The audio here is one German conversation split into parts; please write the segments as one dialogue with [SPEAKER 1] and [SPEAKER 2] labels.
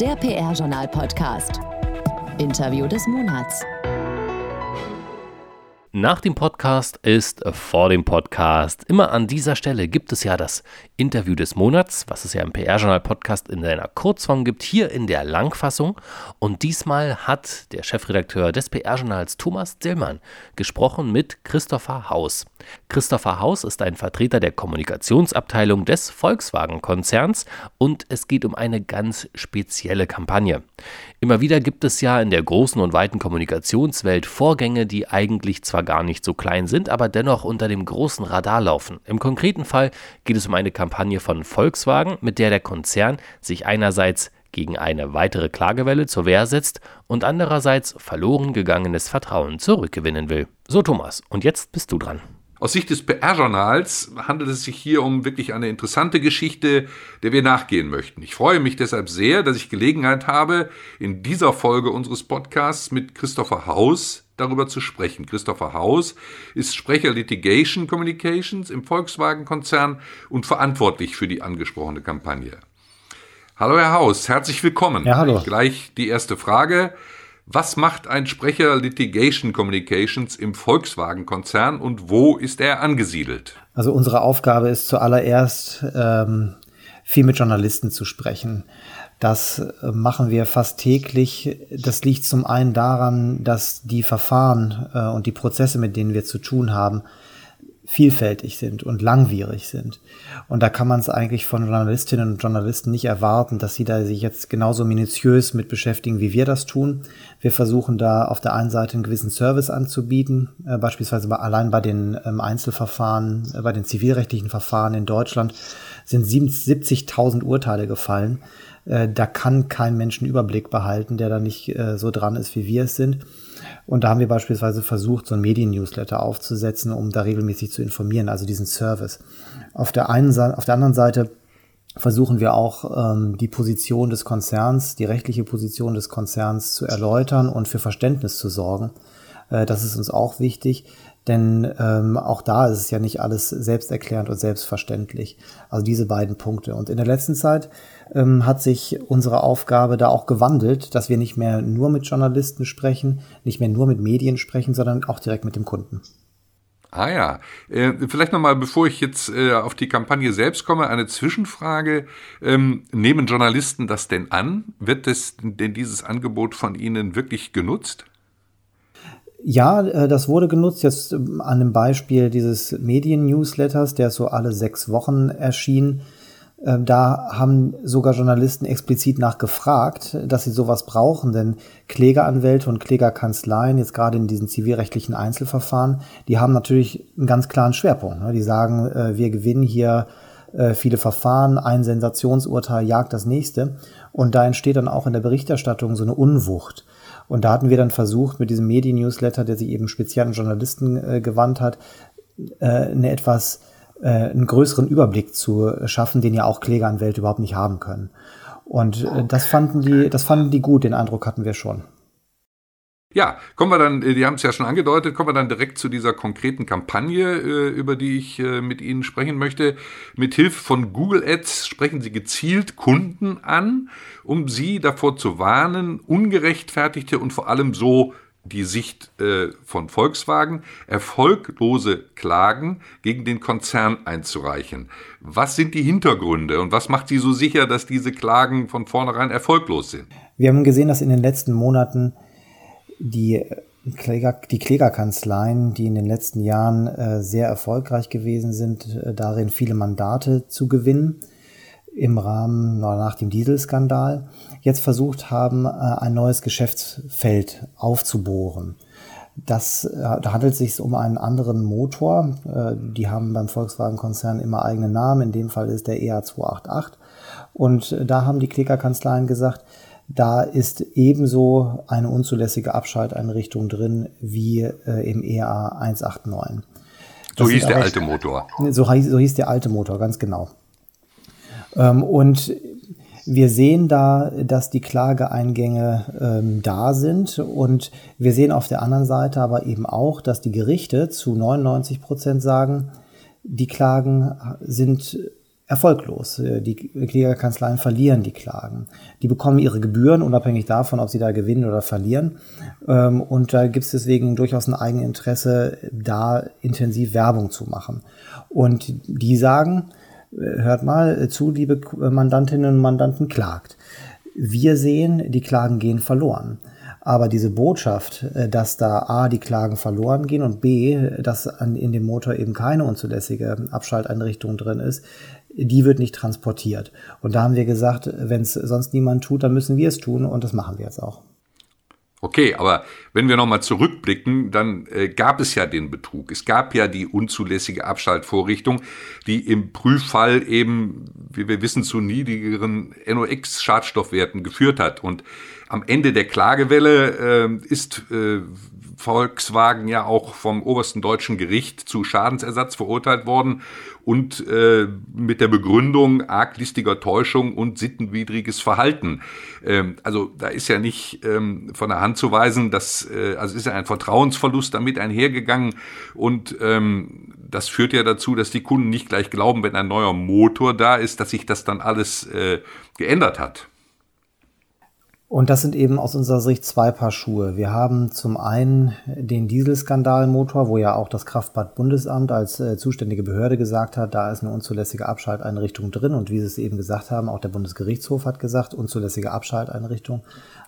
[SPEAKER 1] Der PR-Journal-Podcast. Interview des Monats.
[SPEAKER 2] Nach dem Podcast ist vor dem Podcast. Immer an dieser Stelle gibt es ja das Interview des Monats, was es ja im PR-Journal-Podcast in seiner Kurzform gibt, hier in der Langfassung. Und diesmal hat der Chefredakteur des PR-Journals Thomas Dillmann gesprochen mit Christopher Haus. Christopher Haus ist ein Vertreter der Kommunikationsabteilung des Volkswagen-Konzerns und es geht um eine ganz spezielle Kampagne. Immer wieder gibt es ja in der großen und weiten Kommunikationswelt Vorgänge, die eigentlich zwar gar nicht so klein sind, aber dennoch unter dem großen Radar laufen. Im konkreten Fall geht es um eine Kampagne von Volkswagen, mit der der Konzern sich einerseits gegen eine weitere Klagewelle zur Wehr setzt und andererseits verloren gegangenes Vertrauen zurückgewinnen will. So Thomas, und jetzt bist du dran.
[SPEAKER 3] Aus Sicht des PR-Journals handelt es sich hier um wirklich eine interessante Geschichte, der wir nachgehen möchten. Ich freue mich deshalb sehr, dass ich Gelegenheit habe, in dieser Folge unseres Podcasts mit Christopher Haus darüber zu sprechen. Christopher Haus ist Sprecher Litigation Communications im Volkswagen-Konzern und verantwortlich für die angesprochene Kampagne. Hallo Herr Haus, herzlich willkommen.
[SPEAKER 4] Ja, hallo.
[SPEAKER 3] Gleich die erste Frage. Was macht ein Sprecher Litigation Communications im Volkswagen-Konzern und wo ist er angesiedelt?
[SPEAKER 4] Also unsere Aufgabe ist zuallererst, ähm, viel mit Journalisten zu sprechen. Das äh, machen wir fast täglich. Das liegt zum einen daran, dass die Verfahren äh, und die Prozesse, mit denen wir zu tun haben, vielfältig sind und langwierig sind. Und da kann man es eigentlich von Journalistinnen und Journalisten nicht erwarten, dass sie da sich jetzt genauso minutiös mit beschäftigen, wie wir das tun. Wir versuchen da auf der einen Seite einen gewissen Service anzubieten, äh, beispielsweise bei, allein bei den ähm, Einzelverfahren, äh, bei den zivilrechtlichen Verfahren in Deutschland sind 70.000 Urteile gefallen. Äh, da kann kein Mensch einen Überblick behalten, der da nicht äh, so dran ist, wie wir es sind. Und da haben wir beispielsweise versucht, so ein Medien-Newsletter aufzusetzen, um da regelmäßig zu informieren, also diesen Service. Auf der einen Seite, auf der anderen Seite versuchen wir auch ähm, die Position des Konzerns, die rechtliche Position des Konzerns zu erläutern und für Verständnis zu sorgen. Äh, das ist uns auch wichtig, denn ähm, auch da ist es ja nicht alles selbsterklärend und selbstverständlich. Also diese beiden Punkte. Und in der letzten Zeit ähm, hat sich unsere Aufgabe da auch gewandelt, dass wir nicht mehr nur mit Journalisten sprechen, nicht mehr nur mit Medien sprechen, sondern auch direkt mit dem Kunden.
[SPEAKER 3] Ah ja, äh, vielleicht nochmal, bevor ich jetzt äh, auf die Kampagne selbst komme, eine Zwischenfrage. Ähm, nehmen Journalisten das denn an? Wird das, denn dieses Angebot von Ihnen wirklich genutzt?
[SPEAKER 4] Ja, äh, das wurde genutzt jetzt ähm, an dem Beispiel dieses Medien-Newsletters, der so alle sechs Wochen erschien. Ähm, da haben sogar Journalisten explizit nachgefragt, dass sie sowas brauchen, denn Klägeranwälte und Klägerkanzleien, jetzt gerade in diesen zivilrechtlichen Einzelverfahren, die haben natürlich einen ganz klaren Schwerpunkt. Ne? Die sagen, äh, wir gewinnen hier äh, viele Verfahren, ein Sensationsurteil jagt das nächste. Und da entsteht dann auch in der Berichterstattung so eine Unwucht. Und da hatten wir dann versucht, mit diesem Medien-Newsletter, der sich eben speziell an Journalisten äh, gewandt hat, äh, eine etwas äh, einen größeren Überblick zu schaffen, den ja auch Klägeranwälte überhaupt nicht haben können. Und äh, das fanden die, das fanden die gut, den Eindruck hatten wir schon.
[SPEAKER 3] Ja, kommen wir dann, äh, die haben es ja schon angedeutet, kommen wir dann direkt zu dieser konkreten Kampagne, äh, über die ich äh, mit Ihnen sprechen möchte. Mit Hilfe von Google Ads sprechen Sie gezielt Kunden an, um sie davor zu warnen, ungerechtfertigte und vor allem so die Sicht von Volkswagen, erfolglose Klagen gegen den Konzern einzureichen. Was sind die Hintergründe und was macht Sie so sicher, dass diese Klagen von vornherein erfolglos sind?
[SPEAKER 4] Wir haben gesehen, dass in den letzten Monaten die Kläger, die Klägerkanzleien, die in den letzten Jahren äh, sehr erfolgreich gewesen sind, äh, darin viele Mandate zu gewinnen im Rahmen nach dem Dieselskandal, jetzt versucht haben, äh, ein neues Geschäftsfeld aufzubohren. Das, äh, da handelt es sich um einen anderen Motor. Äh, die haben beim Volkswagen-Konzern immer eigene Namen. In dem Fall ist der EA288. Und äh, da haben die Klägerkanzleien gesagt, da ist ebenso eine unzulässige Abschalteinrichtung drin wie äh, im EA 189.
[SPEAKER 3] Das so hieß der alte Motor.
[SPEAKER 4] So, so, hieß der alte Motor, ganz genau. Ähm, und wir sehen da, dass die Klageeingänge ähm, da sind und wir sehen auf der anderen Seite aber eben auch, dass die Gerichte zu 99 Prozent sagen, die Klagen sind erfolglos. Äh, die Klägerkanzleien verlieren die Klagen. Die bekommen ihre Gebühren, unabhängig davon, ob sie da gewinnen oder verlieren. Ähm, und da gibt es deswegen durchaus ein Eigeninteresse, da intensiv Werbung zu machen. Und die sagen, äh, hört mal zu, liebe Mandantinnen und Mandanten, klagt. Wir sehen, die Klagen gehen verloren. Aber diese Botschaft, äh, dass da A, die Klagen verloren gehen und B, dass in dem Motor eben keine unzulässige Abschalteinrichtung drin ist, die wird nicht transportiert. Und da haben wir gesagt, wenn es sonst niemand tut, dann müssen wir es tun und das machen wir jetzt auch.
[SPEAKER 3] Okay, aber wenn wir nochmal zurückblicken, dann äh, gab es ja den Betrug. Es gab ja die unzulässige Abschaltvorrichtung, die im Prüffall eben, wie wir wissen, zu niedrigeren NOx-Schadstoffwerten geführt hat. Und am Ende der Klagewelle äh, ist äh, Volkswagen ja auch vom obersten deutschen Gericht zu Schadensersatz verurteilt worden und äh, mit der Begründung arglistiger Täuschung und sittenwidriges Verhalten. Ähm, also da ist ja nicht ähm, von der Hand zu weisen, dass äh, also ist ja ein Vertrauensverlust damit einhergegangen und ähm, das führt ja dazu, dass die Kunden nicht gleich glauben, wenn ein neuer Motor da ist, dass sich das dann alles äh, geändert hat.
[SPEAKER 4] Und das sind eben aus unserer Sicht zwei Paar Schuhe. Wir haben zum einen den Dieselskandalmotor, wo ja auch das Kraftfahrtbundesamt als äh, zuständige Behörde gesagt hat, da ist eine unzulässige Abschalteinrichtung drin. Und wie Sie es eben gesagt haben, auch der Bundesgerichtshof hat gesagt, unzulässige Abschalteinrichtung,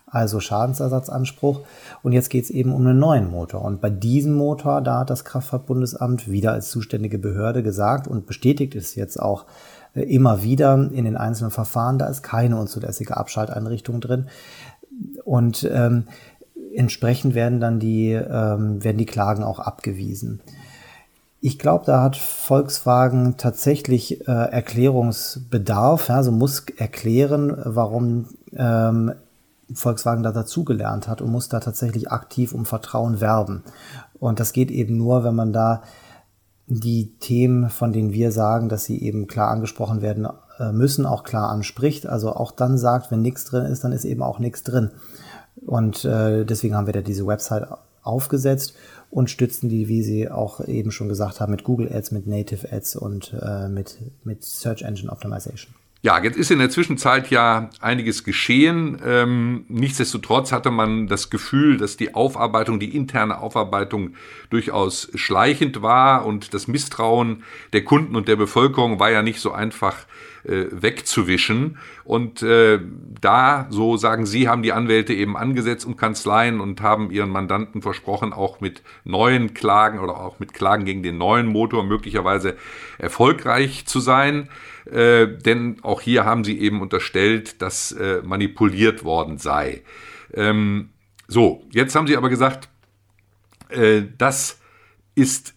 [SPEAKER 4] also Schadensersatzanspruch. Und jetzt geht es eben um einen neuen Motor. Und bei diesem Motor, da hat das Kraftfahrtbundesamt wieder als zuständige Behörde gesagt und bestätigt es jetzt auch, immer wieder in den einzelnen Verfahren, da ist keine unzulässige Abschalteinrichtung drin. Und ähm, entsprechend werden dann die, ähm, werden die Klagen auch abgewiesen. Ich glaube, da hat Volkswagen tatsächlich äh, Erklärungsbedarf, also muss erklären, warum ähm, Volkswagen da dazugelernt hat und muss da tatsächlich aktiv um Vertrauen werben. Und das geht eben nur, wenn man da die Themen, von denen wir sagen, dass sie eben klar angesprochen werden äh, müssen, auch klar anspricht. Also auch dann sagt, wenn nichts drin ist, dann ist eben auch nichts drin. Und äh, deswegen haben wir da diese Website aufgesetzt und stützen die, wie Sie auch eben schon gesagt haben, mit Google Ads, mit Native Ads und äh, mit, mit Search Engine Optimization.
[SPEAKER 3] Ja, jetzt ist in der Zwischenzeit ja einiges geschehen. Ähm, nichtsdestotrotz hatte man das Gefühl, dass die Aufarbeitung, die interne Aufarbeitung durchaus schleichend war und das Misstrauen der Kunden und der Bevölkerung war ja nicht so einfach äh, wegzuwischen. Und äh, da, so sagen Sie, haben die Anwälte eben angesetzt und Kanzleien und haben ihren Mandanten versprochen, auch mit neuen Klagen oder auch mit Klagen gegen den neuen Motor möglicherweise erfolgreich zu sein. Äh, denn auch hier haben sie eben unterstellt, dass äh, manipuliert worden sei. Ähm, so, jetzt haben sie aber gesagt, äh, das ist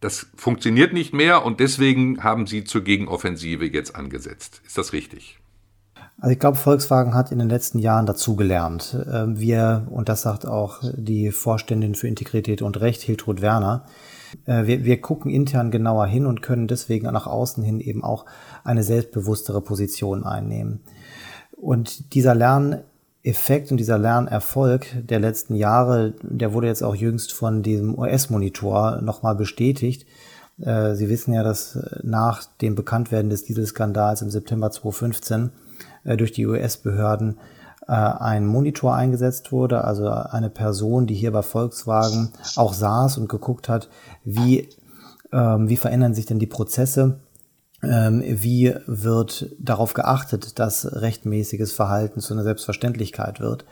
[SPEAKER 3] das funktioniert nicht mehr und deswegen haben Sie zur Gegenoffensive jetzt angesetzt. Ist das richtig?
[SPEAKER 4] Also ich glaube, Volkswagen hat in den letzten Jahren dazugelernt. Ähm, wir, und das sagt auch die Vorständin für Integrität und Recht, Hiltrud Werner, äh, wir, wir gucken intern genauer hin und können deswegen nach außen hin eben auch eine selbstbewusstere Position einnehmen. Und dieser Lern Effekt und dieser Lernerfolg der letzten Jahre, der wurde jetzt auch jüngst von diesem US-Monitor nochmal bestätigt. Äh, Sie wissen ja, dass nach dem Bekanntwerden des Dieselskandals im September 2015 äh, durch die US-Behörden äh, ein Monitor eingesetzt wurde, also eine Person, die hier bei Volkswagen auch saß und geguckt hat, wie, ähm, wie verändern sich denn die Prozesse ähm, wie wird darauf geachtet, dass rechtmäßiges Verhalten zu einer Selbstverständlichkeit wird.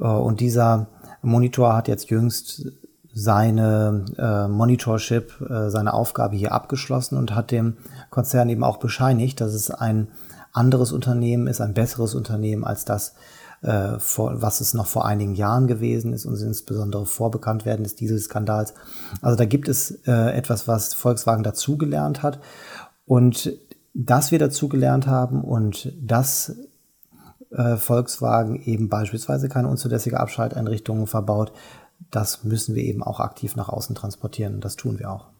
[SPEAKER 4] Äh, und dieser Monitor hat jetzt jüngst seine äh, Monitorship, äh, seine Aufgabe hier abgeschlossen und hat dem Konzern eben auch bescheinigt, dass es ein anderes Unternehmen ist, ein besseres Unternehmen als das, äh, vor, was es noch vor einigen Jahren gewesen ist und insbesondere vor Bekanntwerden des Dieselskandals. Also da gibt es äh, etwas, was Volkswagen dazugelernt hat und dass wir dazugelernt haben und dass äh, Volkswagen eben beispielsweise keine unzulässige Abschalteinrichtungen verbaut, das müssen wir eben auch aktiv nach außen transportieren. Und das tun wir auch.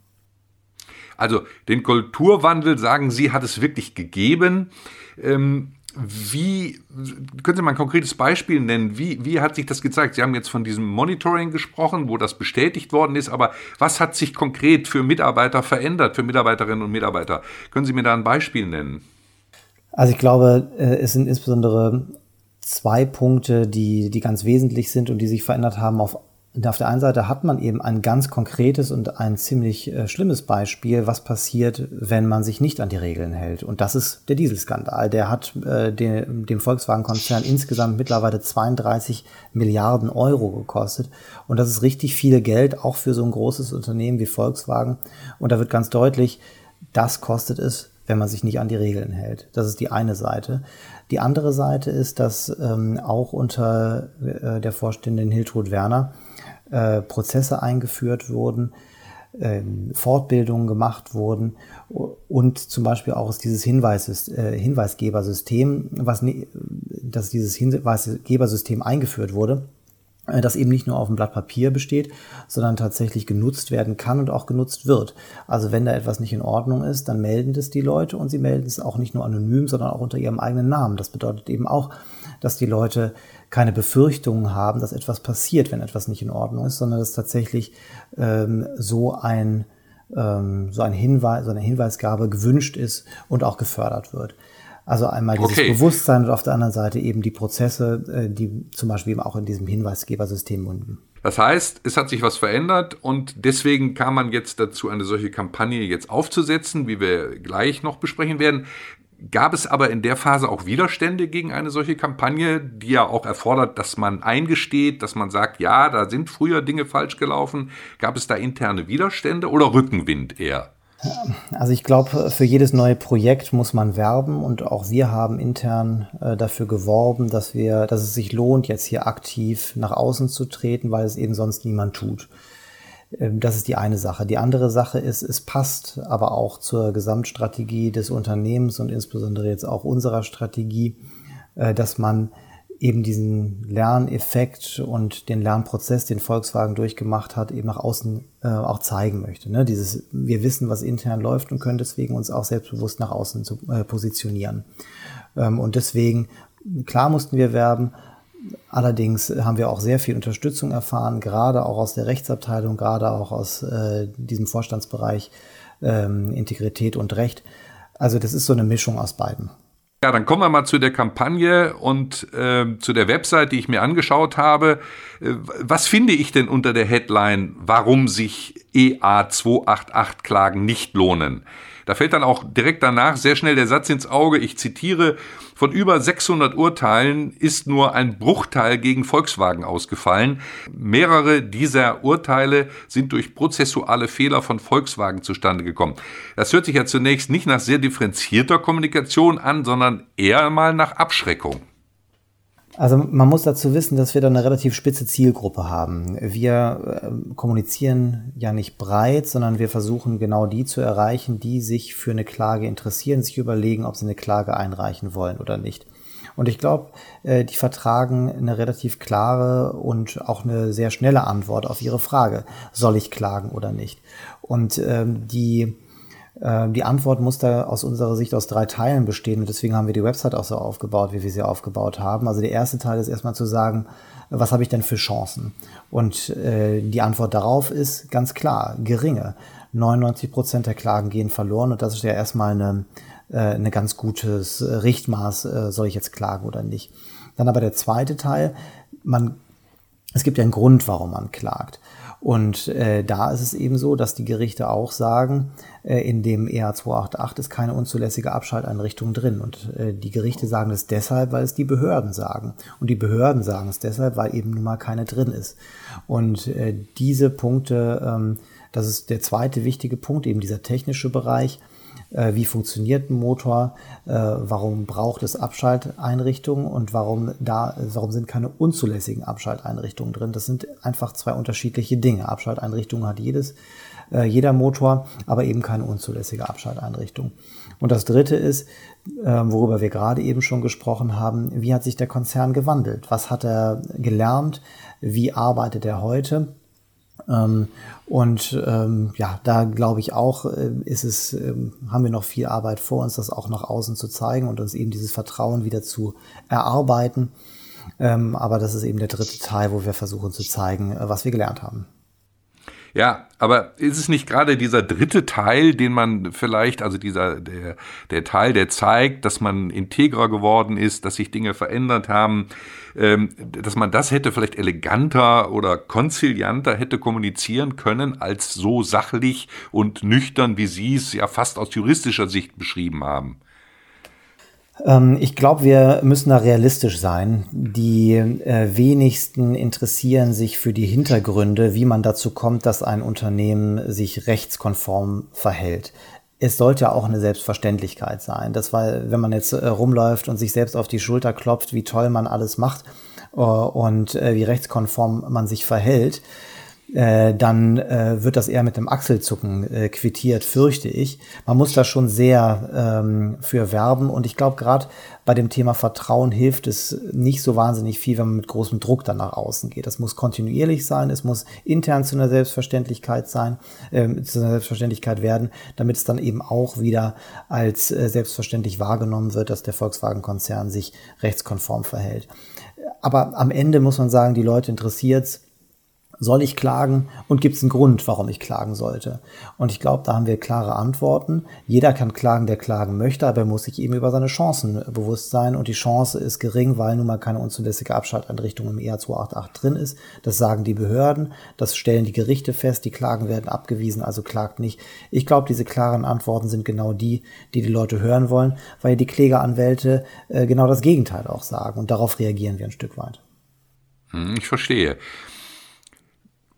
[SPEAKER 3] Also den Kulturwandel, sagen Sie, hat es wirklich gegeben. Ähm, wie, können Sie mal ein konkretes Beispiel nennen? Wie, wie hat sich das gezeigt? Sie haben jetzt von diesem Monitoring gesprochen, wo das bestätigt worden ist, aber was hat sich konkret für Mitarbeiter verändert, für Mitarbeiterinnen und Mitarbeiter? Können Sie mir da ein Beispiel nennen?
[SPEAKER 4] Also ich glaube, äh, es sind insbesondere zwei Punkte, die, die ganz wesentlich sind und die sich verändert haben auf auf der einen Seite hat man eben ein ganz konkretes und ein ziemlich äh, schlimmes Beispiel, was passiert, wenn man sich nicht an die Regeln hält. Und das ist der Dieselskandal. Der hat äh, dem, dem Volkswagen-Konzern insgesamt mittlerweile 32 Milliarden Euro gekostet. Und das ist richtig viel Geld, auch für so ein großes Unternehmen wie Volkswagen. Und da wird ganz deutlich, das kostet es, wenn man sich nicht an die Regeln hält. Das ist die eine Seite. Die andere Seite ist, dass ähm, auch unter äh, der Vorständin Hiltrud Werner äh, Prozesse eingeführt wurden, äh, Fortbildungen gemacht wurden und zum Beispiel auch dieses Hinweis, äh, Hinweisgebersystem, was dass dieses Hinweisgebersystem eingeführt wurde, äh, das eben nicht nur auf dem Blatt Papier besteht, sondern tatsächlich genutzt werden kann und auch genutzt wird. Also wenn da etwas nicht in Ordnung ist, dann melden das die Leute und sie melden es auch nicht nur anonym, sondern auch unter ihrem eigenen Namen. Das bedeutet eben auch, dass die Leute keine Befürchtungen haben, dass etwas passiert, wenn etwas nicht in Ordnung ist, sondern dass tatsächlich ähm, so ein ähm, so ein Hinweis, so eine Hinweisgabe gewünscht ist und auch gefördert wird. Also einmal dieses okay. Bewusstsein und auf der anderen Seite eben die Prozesse, äh, die zum Beispiel eben auch in diesem Hinweisgebersystem münden.
[SPEAKER 3] Das heißt, es hat sich was verändert und deswegen kam man jetzt dazu, eine solche Kampagne jetzt aufzusetzen, wie wir gleich noch besprechen werden. Gab es aber in der Phase auch Widerstände gegen eine solche Kampagne, die ja auch erfordert, dass man eingesteht, dass man sagt, ja, da sind früher Dinge falsch gelaufen? Gab es da interne Widerstände oder Rückenwind eher?
[SPEAKER 4] Also ich glaube, für jedes neue Projekt muss man werben und auch wir haben intern äh, dafür geworben, dass wir, dass es sich lohnt, jetzt hier aktiv nach außen zu treten, weil es eben sonst niemand tut. Ähm, das ist die eine Sache. Die andere Sache ist, es passt aber auch zur Gesamtstrategie des Unternehmens und insbesondere jetzt auch unserer Strategie, äh, dass man eben diesen Lerneffekt und den Lernprozess, den Volkswagen durchgemacht hat, eben nach außen äh, auch zeigen möchte. Ne? Dieses, wir wissen, was intern läuft und können deswegen uns auch selbstbewusst nach außen zu, äh, positionieren. Ähm, und deswegen, klar mussten wir werben, Allerdings haben wir auch sehr viel Unterstützung erfahren, gerade auch aus der Rechtsabteilung, gerade auch aus äh, diesem Vorstandsbereich ähm, Integrität und Recht. Also das ist so eine Mischung aus beiden.
[SPEAKER 3] Ja, dann kommen wir mal zu der Kampagne und äh, zu der Website, die ich mir angeschaut habe. Äh, was finde ich denn unter der Headline, warum sich EA 288 Klagen nicht lohnen? Da fällt dann auch direkt danach sehr schnell der Satz ins Auge, ich zitiere, von über 600 Urteilen ist nur ein Bruchteil gegen Volkswagen ausgefallen. Mehrere dieser Urteile sind durch prozessuale Fehler von Volkswagen zustande gekommen. Das hört sich ja zunächst nicht nach sehr differenzierter Kommunikation an, sondern eher mal nach Abschreckung.
[SPEAKER 4] Also man muss dazu wissen, dass wir da eine relativ spitze Zielgruppe haben. Wir äh, kommunizieren ja nicht breit, sondern wir versuchen genau die zu erreichen, die sich für eine Klage interessieren, sich überlegen, ob sie eine Klage einreichen wollen oder nicht. Und ich glaube, äh, die vertragen eine relativ klare und auch eine sehr schnelle Antwort auf ihre Frage, soll ich klagen oder nicht. Und ähm, die die Antwort muss da aus unserer Sicht aus drei Teilen bestehen und deswegen haben wir die Website auch so aufgebaut, wie wir sie aufgebaut haben. Also der erste Teil ist erstmal zu sagen, was habe ich denn für Chancen? Und äh, die Antwort darauf ist ganz klar, geringe. 99 Prozent der Klagen gehen verloren und das ist ja erstmal eine, äh, eine ganz gutes Richtmaß, äh, soll ich jetzt klagen oder nicht. Dann aber der zweite Teil, man, es gibt ja einen Grund, warum man klagt. Und äh, da ist es eben so, dass die Gerichte auch sagen, äh, in dem EA 288 ist keine unzulässige Abschalteinrichtung drin. Und äh, die Gerichte sagen es deshalb, weil es die Behörden sagen. Und die Behörden sagen es deshalb, weil eben nun mal keine drin ist. Und äh, diese Punkte, ähm, das ist der zweite wichtige Punkt, eben dieser technische Bereich, wie funktioniert ein Motor, äh, warum braucht es Abschalteinrichtungen und warum, da, warum sind keine unzulässigen Abschalteinrichtungen drin. Das sind einfach zwei unterschiedliche Dinge. Abschalteinrichtungen hat jedes, äh, jeder Motor, aber eben keine unzulässige Abschalteinrichtung. Und das Dritte ist, worüber wir gerade eben schon gesprochen haben, wie hat sich der Konzern gewandelt? Was hat er gelernt? Wie arbeitet er heute? Ähm, und ähm, ja, da glaube ich auch, äh, ist es, ähm, haben wir noch viel Arbeit vor uns, das auch nach außen zu zeigen und uns eben dieses Vertrauen wieder zu erarbeiten. Ähm, aber das ist eben der dritte Teil, wo wir versuchen zu zeigen, äh, was wir gelernt haben.
[SPEAKER 3] Ja, aber ist es nicht gerade dieser dritte Teil, den man vielleicht, also dieser, der, der Teil, der zeigt, dass man integrer geworden ist, dass sich Dinge verändert haben, ähm, dass man das hätte vielleicht eleganter oder konzilianter hätte kommunizieren können, als so sachlich und nüchtern, wie Sie es ja fast aus juristischer Sicht beschrieben haben?
[SPEAKER 4] Ähm, ich glaube, wir müssen da realistisch sein. Die äh, wenigsten interessieren sich für die Hintergründe, wie man dazu kommt, dass ein Unternehmen sich rechtskonform verhält. Es sollte auch eine Selbstverständlichkeit sein. Das war, wenn man jetzt äh, rumläuft und sich selbst auf die Schulter klopft, wie toll man alles macht äh, und äh, wie rechtskonform man sich verhält, äh, dann äh, wird das eher mit dem Achselzucken äh, quittiert, fürchte ich. Man muss da schon sehr ähm, für werben und ich glaube, gerade bei dem Thema Vertrauen hilft es nicht so wahnsinnig viel, wenn man mit großem Druck dann nach außen geht. Das muss kontinuierlich sein, es muss intern zu einer Selbstverständlichkeit sein, äh, zu einer Selbstverständlichkeit werden, damit es dann eben auch wieder als äh, selbstverständlich wahrgenommen wird, dass der Volkswagen-Konzern sich rechtskonform verhält. Aber am Ende muss man sagen, die Leute interessiert soll ich klagen und gibt es einen Grund, warum ich klagen sollte? Und ich glaube, da haben wir klare Antworten. Jeder kann klagen, der klagen möchte, aber er muss sich eben über seine Chancen bewusst sein. Und die Chance ist gering, weil nun mal keine unzulässige Abschalteinrichtung im ER 288 drin ist. Das sagen die Behörden, das stellen die Gerichte fest, die Klagen werden abgewiesen, also klagt nicht. Ich glaube, diese klaren Antworten sind genau die, die die Leute hören wollen, weil die Klägeranwälte äh, genau das Gegenteil auch sagen. Und darauf reagieren wir ein Stück weit.
[SPEAKER 3] Hm, ich verstehe.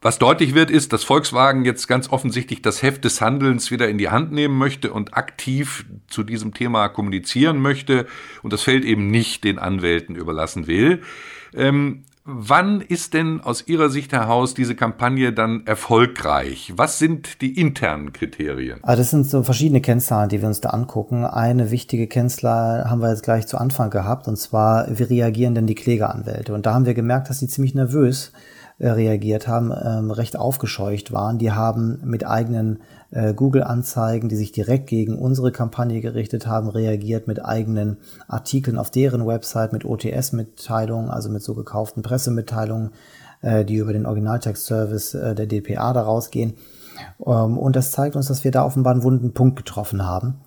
[SPEAKER 3] Was deutlich wird, ist, dass Volkswagen jetzt ganz offensichtlich das Heft des Handelns wieder in die Hand nehmen möchte und aktiv zu diesem Thema kommunizieren möchte und das Feld eben nicht den Anwälten überlassen will. Ähm, wann ist denn aus Ihrer Sicht heraus diese Kampagne dann erfolgreich? Was sind die internen Kriterien?
[SPEAKER 4] Also das sind so verschiedene Kennzahlen, die wir uns da angucken. Eine wichtige Kennzahl haben wir jetzt gleich zu Anfang gehabt, und zwar, wie reagieren denn die Klägeranwälte? Und da haben wir gemerkt, dass sie ziemlich nervös äh, reagiert haben, ähm, recht aufgescheucht waren. Die haben mit eigenen äh, Google-Anzeigen, die sich direkt gegen unsere Kampagne gerichtet haben, reagiert mit eigenen Artikeln auf deren Website, mit OTS-Mitteilungen, also mit so gekauften Pressemitteilungen, äh, die über den Originaltext-Service äh, der DPA da rausgehen. Ähm, und das zeigt uns, dass wir da offenbar einen wunden Punkt getroffen haben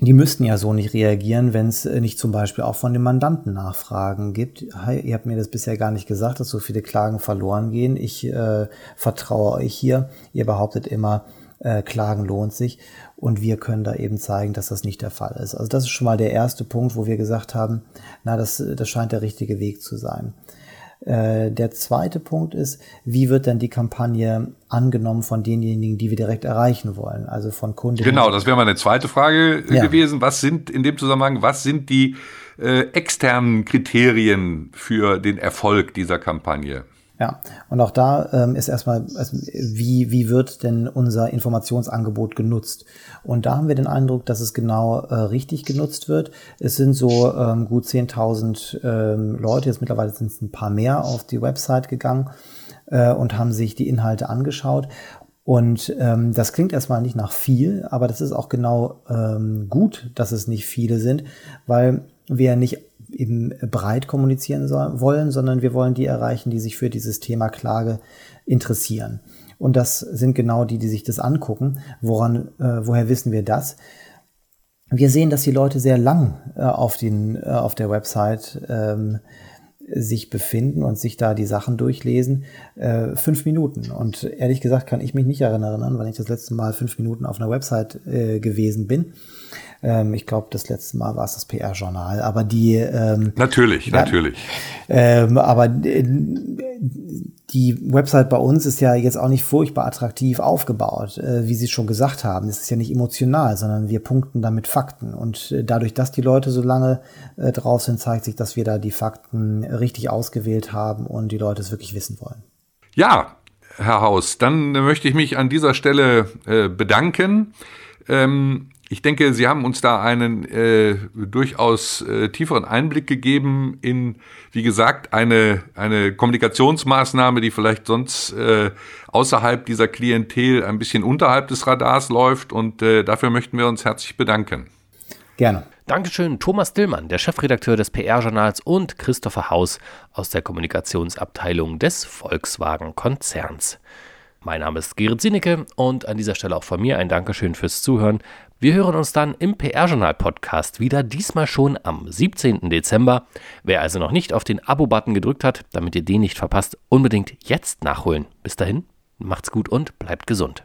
[SPEAKER 4] die müssten ja so nicht reagieren, wenn es äh, nicht zum Beispiel auch von den Mandanten Nachfragen gibt. Hi, ihr habt mir das bisher gar nicht gesagt, dass so viele Klagen verloren gehen. Ich äh, vertraue euch hier. Ihr behauptet immer, äh, Klagen lohnt sich. Und wir können da eben zeigen, dass das nicht der Fall ist. Also das ist schon mal der erste Punkt, wo wir gesagt haben, na, das, das scheint der richtige Weg zu sein. Äh, der zweite Punkt ist, wie wird denn die Kampagne angenommen von denjenigen, die wir direkt erreichen wollen, also von Kunden?
[SPEAKER 3] Genau, das wäre meine zweite Frage ja. gewesen. Was sind in dem Zusammenhang, was sind die äh, externen Kriterien für den Erfolg dieser Kampagne?
[SPEAKER 4] Ja, und auch da ähm, ist erstmal, also wie, wie wird denn unser Informationsangebot genutzt? Und da haben wir den Eindruck, dass es genau äh, richtig genutzt wird. Es sind so ähm, gut 10.000 ähm, Leute, jetzt mittlerweile sind es ein paar mehr, auf die Website gegangen äh, und haben sich die Inhalte angeschaut. Und ähm, das klingt erstmal nicht nach viel, aber das ist auch genau ähm, gut, dass es nicht viele sind, weil wir nicht eben breit kommunizieren sollen, wollen, sondern wir wollen die erreichen, die sich für dieses Thema Klage interessieren. Und das sind genau die, die sich das angucken. Woran, äh, woher wissen wir das? Wir sehen, dass die Leute sehr lang äh, auf, den, äh, auf der Website ähm, sich befinden und sich da die Sachen durchlesen, äh, fünf Minuten. Und ehrlich gesagt kann ich mich nicht erinnern, wann ich das letzte Mal fünf Minuten auf einer Website äh, gewesen bin. Ähm, ich glaube, das letzte Mal war es das PR-Journal. Aber die
[SPEAKER 3] ähm, natürlich, ja, natürlich.
[SPEAKER 4] Ähm, aber äh, die Website bei uns ist ja jetzt auch nicht furchtbar attraktiv aufgebaut, äh, wie Sie schon gesagt haben. Es ist ja nicht emotional, sondern wir punkten damit Fakten. Und äh, dadurch, dass die Leute so lange äh, drauf sind, zeigt sich, dass wir da die Fakten richtig ausgewählt haben und die Leute es wirklich wissen wollen.
[SPEAKER 3] Ja, Herr Haus, dann möchte ich mich an dieser Stelle äh, bedanken. Ähm, ich denke, Sie haben uns da einen äh, durchaus äh, tieferen Einblick gegeben in, wie gesagt, eine, eine Kommunikationsmaßnahme, die vielleicht sonst äh, außerhalb dieser Klientel ein bisschen unterhalb des Radars läuft. Und äh, dafür möchten wir uns herzlich bedanken.
[SPEAKER 4] Gerne.
[SPEAKER 2] Dankeschön, Thomas Dillmann, der Chefredakteur des PR-Journals und Christopher Haus aus der Kommunikationsabteilung des Volkswagen-Konzerns. Mein Name ist Gerrit Sinicke und an dieser Stelle auch von mir ein Dankeschön fürs Zuhören. Wir hören uns dann im PR-Journal-Podcast wieder, diesmal schon am 17. Dezember. Wer also noch nicht auf den Abo-Button gedrückt hat, damit ihr den nicht verpasst, unbedingt jetzt nachholen. Bis dahin, macht's gut und bleibt gesund.